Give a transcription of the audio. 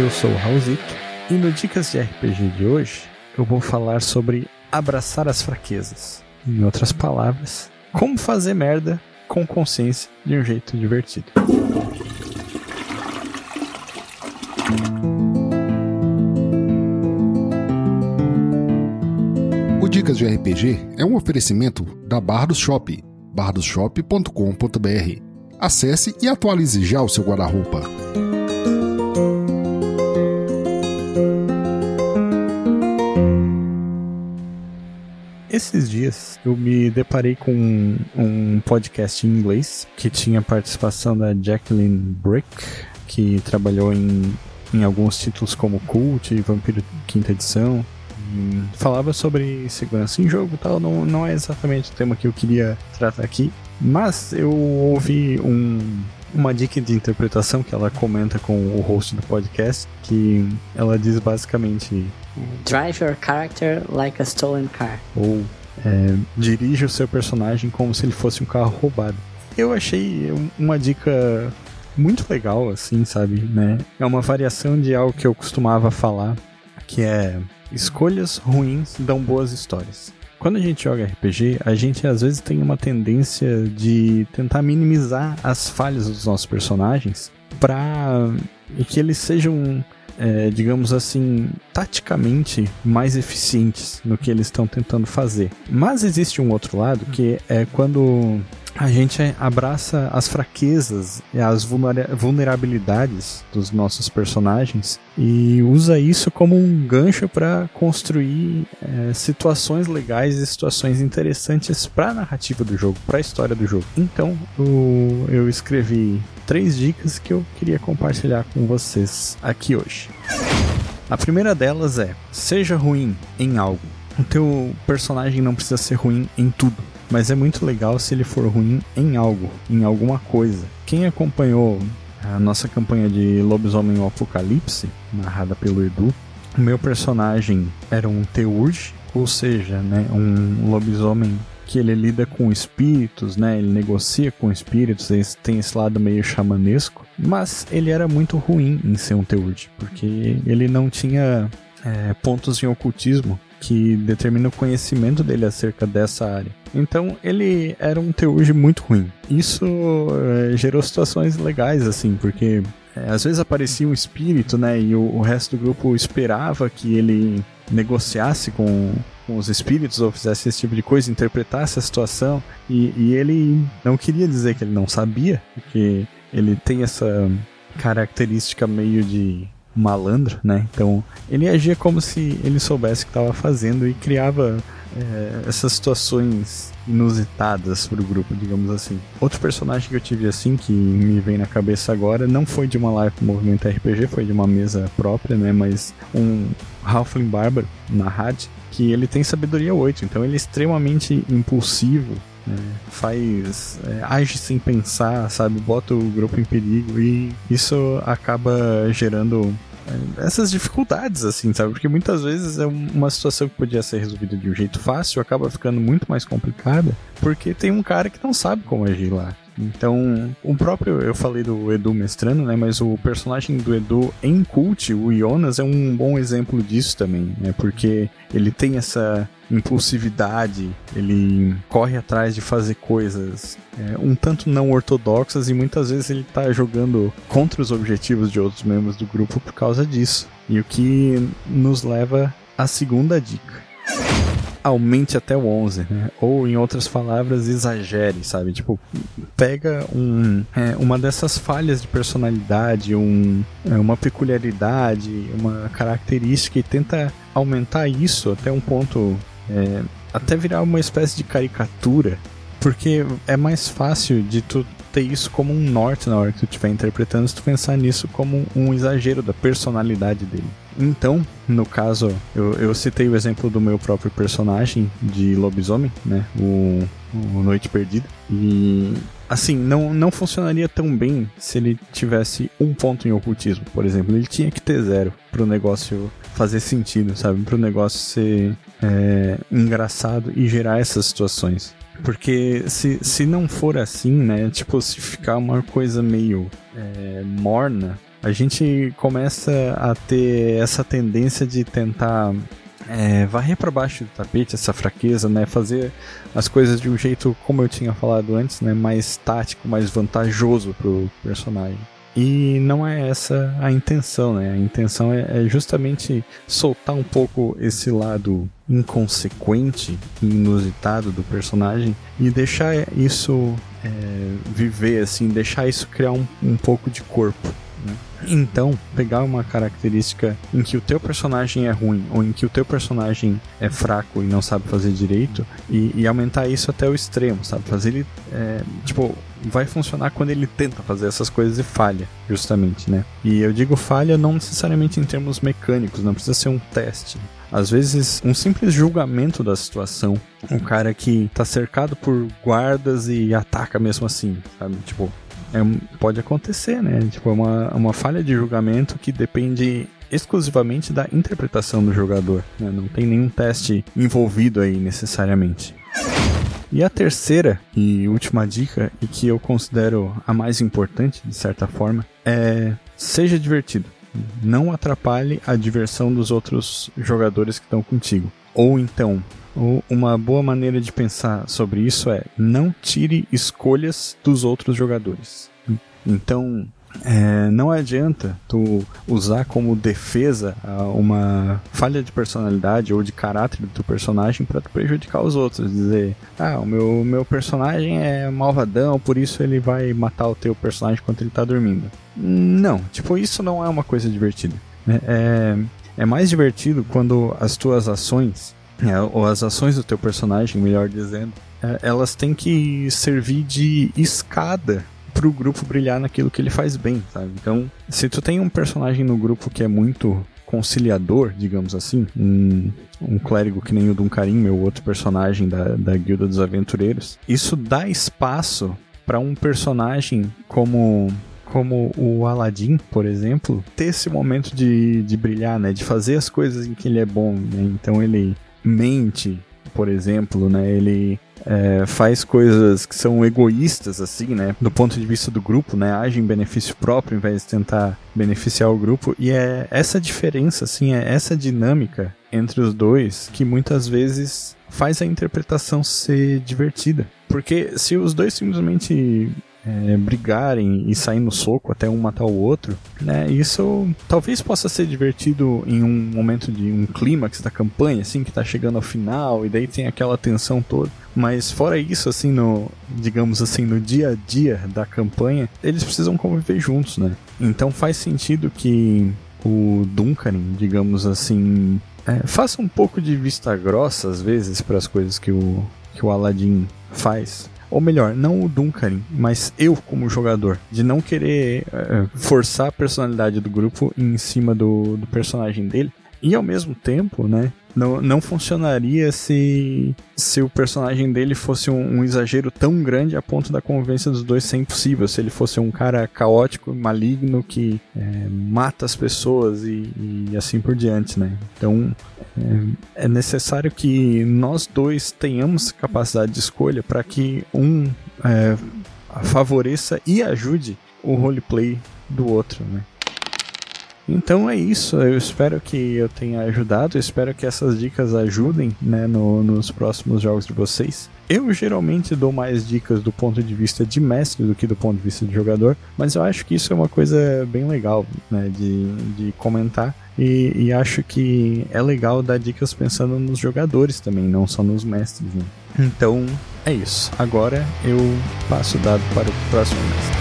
eu sou o Raulzito e no Dicas de RPG de hoje eu vou falar sobre abraçar as fraquezas. Em outras palavras, como fazer merda com consciência de um jeito divertido. O Dicas de RPG é um oferecimento da Bardos Shop, bardosshop.com.br. Acesse e atualize já o seu guarda-roupa. Esses dias eu me deparei com um, podcast em inglês que tinha participação da Jacqueline Brick, que trabalhou em, em alguns títulos como Cult e Vampiro Quinta Edição. Falava sobre segurança em jogo tal, não, não é exatamente o tema que eu queria tratar aqui, mas eu ouvi um, uma dica de interpretação que ela comenta com o host do podcast, que ela diz basicamente Drive your character like a stolen car. ou é, dirige o seu personagem como se ele fosse um carro roubado. Eu achei uma dica muito legal, assim, sabe, né? É uma variação de algo que eu costumava falar, que é escolhas ruins dão boas histórias. Quando a gente joga RPG, a gente às vezes tem uma tendência de tentar minimizar as falhas dos nossos personagens para que eles sejam é, digamos assim, taticamente mais eficientes no que eles estão tentando fazer. Mas existe um outro lado que é quando a gente abraça as fraquezas e as vulnera- vulnerabilidades dos nossos personagens e usa isso como um gancho para construir é, situações legais e situações interessantes para a narrativa do jogo, para a história do jogo. Então, o- eu escrevi três dicas que eu queria compartilhar com vocês aqui hoje. A primeira delas é: seja ruim em algo. O teu personagem não precisa ser ruim em tudo, mas é muito legal se ele for ruim em algo, em alguma coisa. Quem acompanhou a nossa campanha de Lobisomem Apocalipse, narrada pelo Edu, o meu personagem era um Teurge, ou seja, né, um lobisomem que ele lida com espíritos, né? Ele negocia com espíritos, tem esse lado meio xamanesco, mas ele era muito ruim em ser um Teurge, porque ele não tinha é, pontos em ocultismo que determina o conhecimento dele acerca dessa área. Então ele era um Teurge muito ruim. Isso é, gerou situações legais, assim, porque é, às vezes aparecia um espírito, né? E o, o resto do grupo esperava que ele negociasse com, com os espíritos ou fizesse esse tipo de coisa, interpretasse a situação. E, e ele não queria dizer que ele não sabia, porque ele tem essa característica meio de malandro, né? Então ele agia como se ele soubesse o que estava fazendo e criava é, essas situações inusitadas pro grupo, digamos assim. Outro personagem que eu tive assim, que me vem na cabeça agora, não foi de uma live do Movimento RPG, foi de uma mesa própria, né? Mas um Halfling Bárbaro na rádio, que ele tem sabedoria 8, então ele é extremamente impulsivo, né? faz. É, age sem pensar, sabe? Bota o grupo em perigo e isso acaba gerando é, essas dificuldades, assim, sabe? Porque muitas vezes é uma situação que podia ser resolvida de um jeito fácil, acaba ficando muito mais complicada, porque tem um cara que não sabe como agir lá. Então, o próprio, eu falei do Edu mestrando, né? Mas o personagem do Edu em Cult, o Jonas, é um bom exemplo disso também, né? Porque ele tem essa impulsividade, ele corre atrás de fazer coisas é, um tanto não ortodoxas e muitas vezes ele tá jogando contra os objetivos de outros membros do grupo por causa disso. E o que nos leva à segunda dica aumente até o 11, né? Ou, em outras palavras, exagere, sabe? Tipo, pega um, é, uma dessas falhas de personalidade, um, é, uma peculiaridade, uma característica e tenta aumentar isso até um ponto, é, até virar uma espécie de caricatura, porque é mais fácil de tu ter isso como um norte na hora que tu estiver interpretando, se tu pensar nisso como um exagero da personalidade dele. Então, no caso, eu, eu citei o exemplo do meu próprio personagem de lobisomem, né? O, o Noite Perdida. E assim, não, não funcionaria tão bem se ele tivesse um ponto em ocultismo, por exemplo. Ele tinha que ter zero pro negócio fazer sentido, sabe? Pro negócio ser é, engraçado e gerar essas situações. Porque se, se não for assim, né? Tipo, se ficar uma coisa meio é, morna, a gente começa a ter essa tendência de tentar é, varrer para baixo do tapete essa fraqueza, né? Fazer as coisas de um jeito, como eu tinha falado antes, né? Mais tático, mais vantajoso pro personagem. E não é essa a intenção, né? A intenção é, é justamente soltar um pouco esse lado inconsequente e inusitado do personagem e deixar isso é, viver, assim, deixar isso criar um, um pouco de corpo. Né? Então, pegar uma característica em que o teu personagem é ruim ou em que o teu personagem é fraco e não sabe fazer direito e, e aumentar isso até o extremo, sabe? Fazer ele, é, tipo, vai funcionar quando ele tenta fazer essas coisas e falha, justamente, né? E eu digo falha não necessariamente em termos mecânicos, não precisa ser um teste. Às vezes, um simples julgamento da situação. Um cara que tá cercado por guardas e ataca mesmo assim, sabe? Tipo, é, pode acontecer, né? Tipo, é uma, uma falha de julgamento que depende exclusivamente da interpretação do jogador. Né? Não tem nenhum teste envolvido aí necessariamente. E a terceira e última dica, e que eu considero a mais importante de certa forma, é seja divertido. Não atrapalhe a diversão dos outros jogadores que estão contigo. Ou então, uma boa maneira de pensar sobre isso é não tire escolhas dos outros jogadores. Então, é, não adianta tu usar como defesa uma falha de personalidade ou de caráter do teu personagem para prejudicar os outros. Dizer, ah, o meu, meu personagem é malvadão, por isso ele vai matar o teu personagem enquanto ele tá dormindo. Não, tipo, isso não é uma coisa divertida. É, é, é mais divertido quando as tuas ações é, ou as ações do teu personagem, melhor dizendo, é, elas têm que servir de escada pro grupo brilhar naquilo que ele faz bem, sabe? Então, se tu tem um personagem no grupo que é muito conciliador, digamos assim, um, um clérigo que nem o Duncarim, meu outro personagem da, da Guilda dos Aventureiros, isso dá espaço para um personagem como como o Aladdin, por exemplo, ter esse momento de, de brilhar, né? De fazer as coisas em que ele é bom, né? Então ele mente, por exemplo, né? Ele é, faz coisas que são egoístas, assim, né? Do ponto de vista do grupo, né? Age em benefício próprio, ao invés de tentar beneficiar o grupo. E é essa diferença, assim, é essa dinâmica entre os dois que muitas vezes faz a interpretação ser divertida. Porque se os dois simplesmente é, brigarem e sair no soco até um matar o outro, né? Isso talvez possa ser divertido em um momento de um clímax da campanha, assim, que tá chegando ao final, e daí tem aquela tensão toda. Mas fora isso, assim, no, digamos assim, no dia a dia da campanha, eles precisam conviver juntos, né? Então faz sentido que o Duncan, digamos assim, é, faça um pouco de vista grossa às vezes para as coisas que o, que o Aladdin faz ou melhor, não o Duncan, mas eu como jogador, de não querer uh, forçar a personalidade do grupo em cima do, do personagem dele. E ao mesmo tempo, né, não, não funcionaria se, se o personagem dele fosse um, um, exagero tão grande a ponto da convivência dos dois ser impossível. Se ele fosse um cara caótico, maligno, que é, mata as pessoas e, e, assim por diante, né? Então é, é necessário que nós dois tenhamos capacidade de escolha para que um é, favoreça e ajude o roleplay do outro, né? Então é isso, eu espero que eu tenha ajudado, eu espero que essas dicas ajudem né, no, nos próximos jogos de vocês. Eu geralmente dou mais dicas do ponto de vista de mestre do que do ponto de vista de jogador, mas eu acho que isso é uma coisa bem legal né, de, de comentar. E, e, acho que é legal dar dicas pensando nos jogadores também, não só nos mestres. Né? Então é isso. Agora eu passo o dado para o próximo mestre.